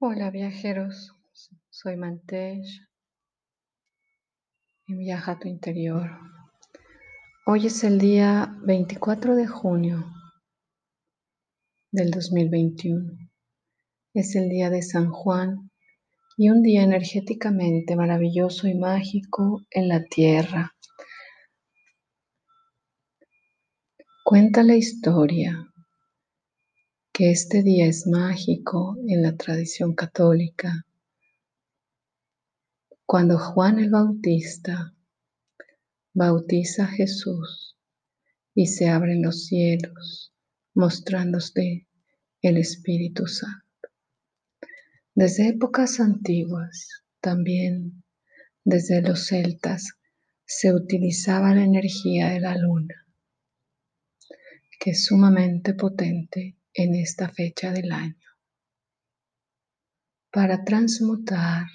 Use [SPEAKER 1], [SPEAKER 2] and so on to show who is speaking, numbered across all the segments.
[SPEAKER 1] Hola viajeros, soy Mantesh y viaja a tu interior. Hoy es el día 24 de junio del 2021. Es el día de San Juan y un día energéticamente maravilloso y mágico en la tierra. Cuenta la historia que este día es mágico en la tradición católica. Cuando Juan el Bautista bautiza a Jesús y se abren los cielos mostrándose el Espíritu Santo. Desde épocas antiguas, también desde los celtas, se utilizaba la energía de la luna, que es sumamente potente en esta fecha del año para transmutar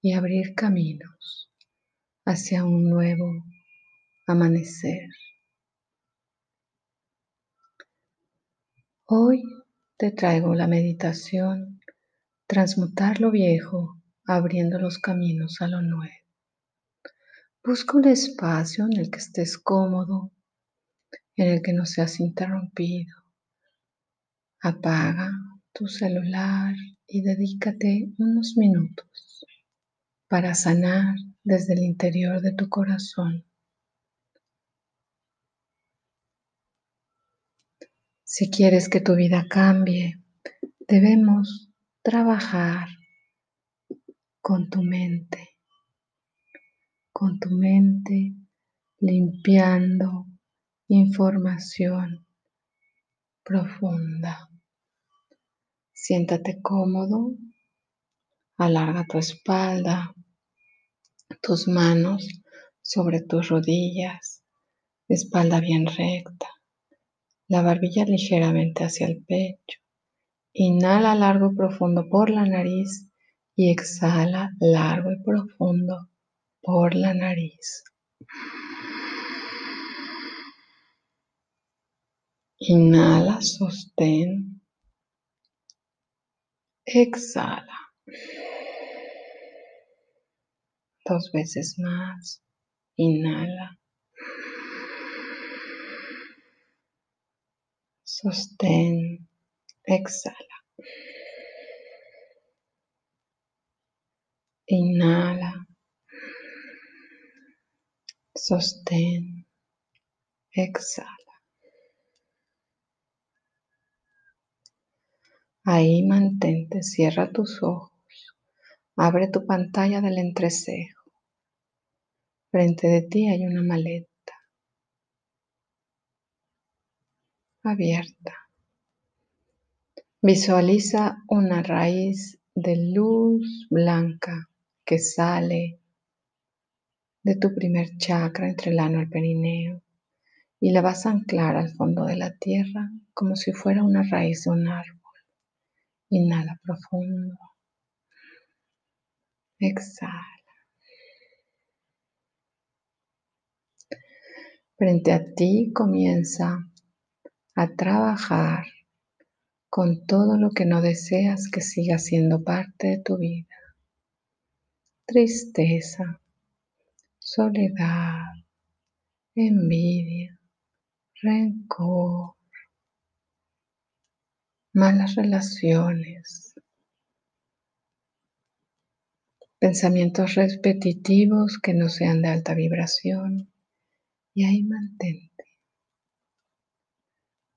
[SPEAKER 1] y abrir caminos hacia un nuevo amanecer. Hoy te traigo la meditación Transmutar lo viejo, abriendo los caminos a lo nuevo. Busca un espacio en el que estés cómodo, en el que no seas interrumpido. Apaga tu celular y dedícate unos minutos para sanar desde el interior de tu corazón. Si quieres que tu vida cambie, debemos trabajar con tu mente, con tu mente limpiando información profunda. Siéntate cómodo, alarga tu espalda, tus manos sobre tus rodillas, espalda bien recta, la barbilla ligeramente hacia el pecho. Inhala largo y profundo por la nariz y exhala largo y profundo por la nariz. Inhala, sostén. Exhala. Dos veces más. Inhala. Sostén. Exhala. Inhala. Sostén. Exhala. Ahí mantente, cierra tus ojos, abre tu pantalla del entrecejo. Frente de ti hay una maleta abierta. Visualiza una raíz de luz blanca que sale de tu primer chakra entre el ano el perineo y la vas a anclar al fondo de la tierra como si fuera una raíz de un árbol. Inhala profundo. Exhala. Frente a ti comienza a trabajar con todo lo que no deseas que siga siendo parte de tu vida. Tristeza, soledad, envidia, rencor, malas relaciones, pensamientos repetitivos que no sean de alta vibración y ahí mantente.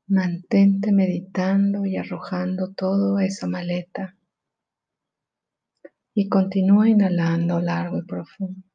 [SPEAKER 1] Mantente meditando y arrojando todo a esa maleta y continúa inhalando largo y profundo.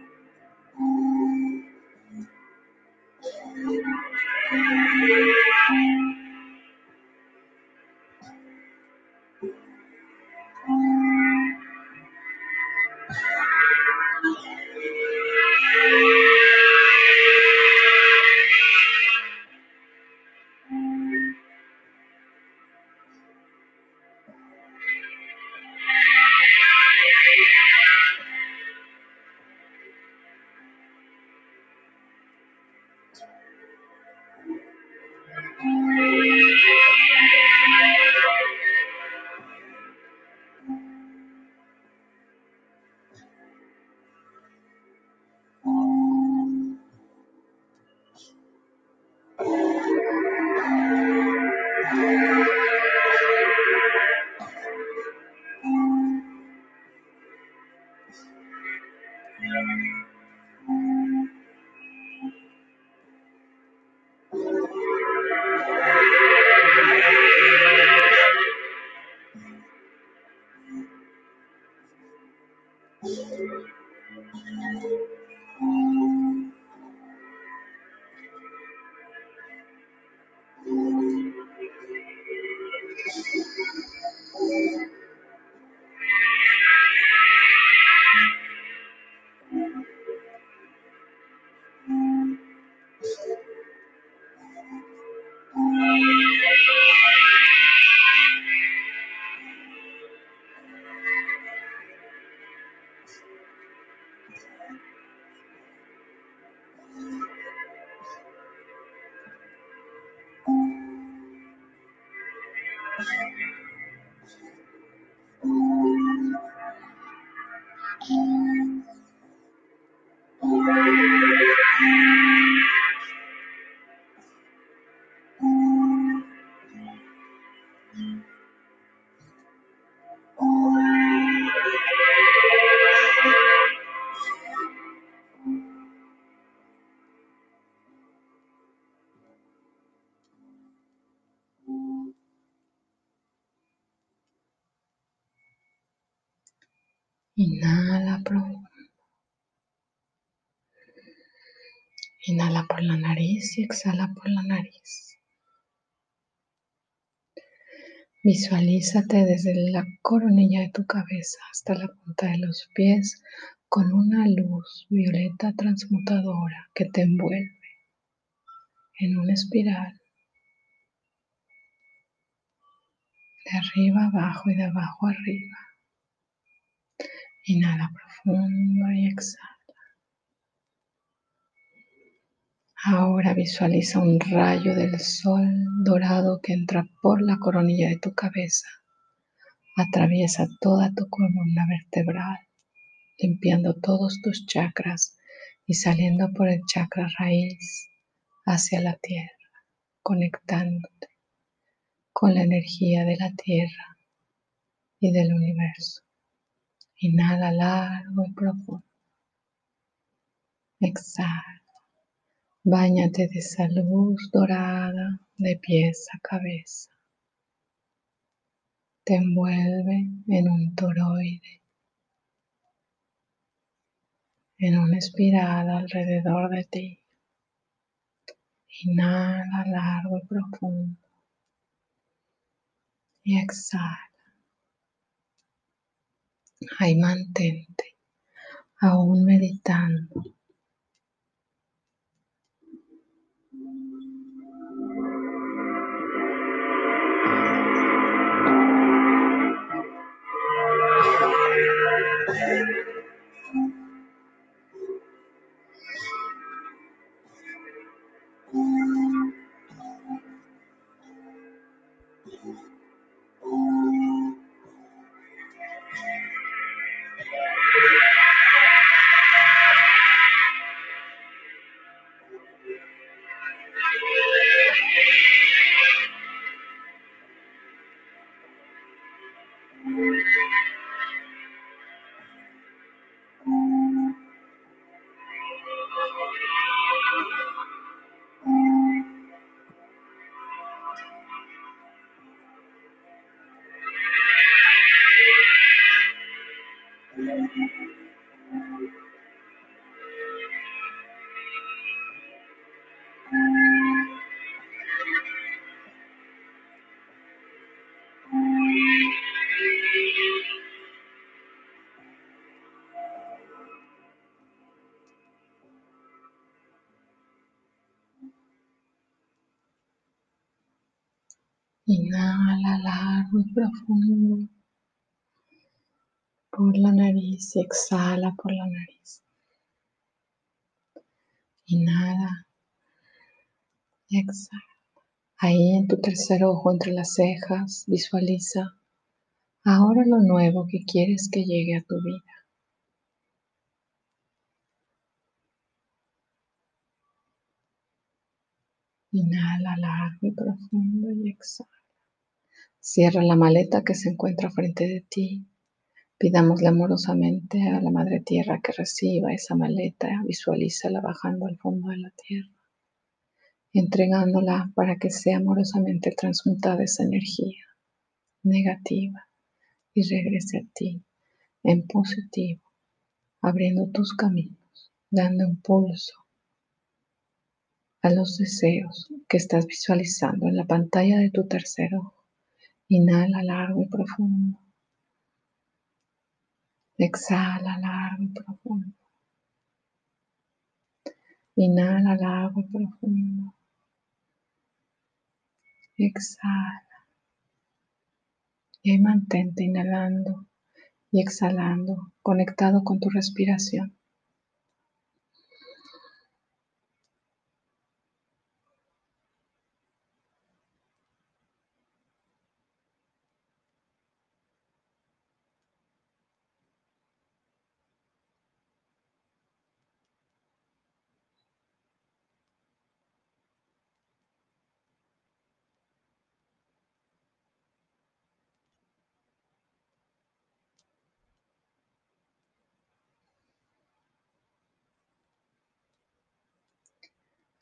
[SPEAKER 1] Inhala profundo. Inhala por la nariz y exhala por la nariz. Visualízate desde la coronilla de tu cabeza hasta la punta de los pies con una luz violeta transmutadora que te envuelve en una espiral de arriba abajo y de abajo arriba. Inhala profundo y exhala. Ahora visualiza un rayo del sol dorado que entra por la coronilla de tu cabeza, atraviesa toda tu columna vertebral, limpiando todos tus chakras y saliendo por el chakra raíz hacia la tierra, conectándote con la energía de la tierra y del universo. Inhala largo y profundo. Exhala. Báñate de esa luz dorada de pies a cabeza. Te envuelve en un toroide, en una espiral alrededor de ti. Inhala largo y profundo. Y exhala. Ahí mantente, aún meditando. Inhala largo y profundo por la nariz y exhala por la nariz. Inhala y exhala. Ahí en tu tercer ojo entre las cejas visualiza ahora lo nuevo que quieres que llegue a tu vida. Inhala largo y profundo y exhala. Cierra la maleta que se encuentra frente de ti. Pidámosle amorosamente a la Madre Tierra que reciba esa maleta, visualízala bajando al fondo de la tierra, entregándola para que sea amorosamente transmutada esa energía negativa y regrese a ti en positivo, abriendo tus caminos, dando impulso a los deseos que estás visualizando en la pantalla de tu tercer ojo. Inhala largo y profundo. Exhala largo y profundo. Inhala largo y profundo. Exhala. Y mantente inhalando y exhalando, conectado con tu respiración.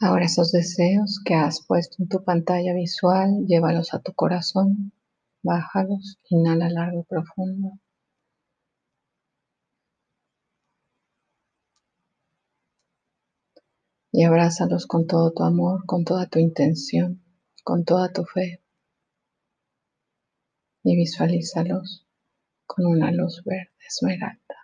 [SPEAKER 1] Ahora esos deseos que has puesto en tu pantalla visual, llévalos a tu corazón, bájalos, inhala largo y profundo. Y abrázalos con todo tu amor, con toda tu intención, con toda tu fe. Y visualízalos con una luz verde esmeralda.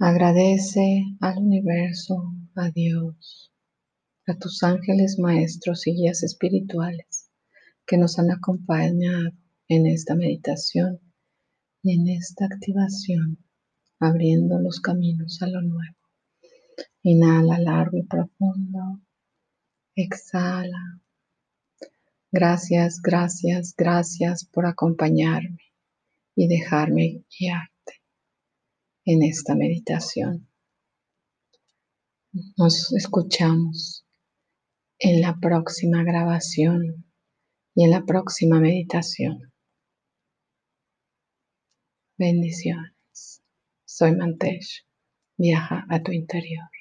[SPEAKER 1] Agradece al universo, a Dios, a tus ángeles maestros y guías espirituales que nos han acompañado en esta meditación y en esta activación, abriendo los caminos a lo nuevo. Inhala largo y profundo. Exhala. Gracias, gracias, gracias por acompañarme y dejarme guiar en esta meditación. Nos escuchamos en la próxima grabación y en la próxima meditación. Bendiciones. Soy Mantesh. Viaja a tu interior.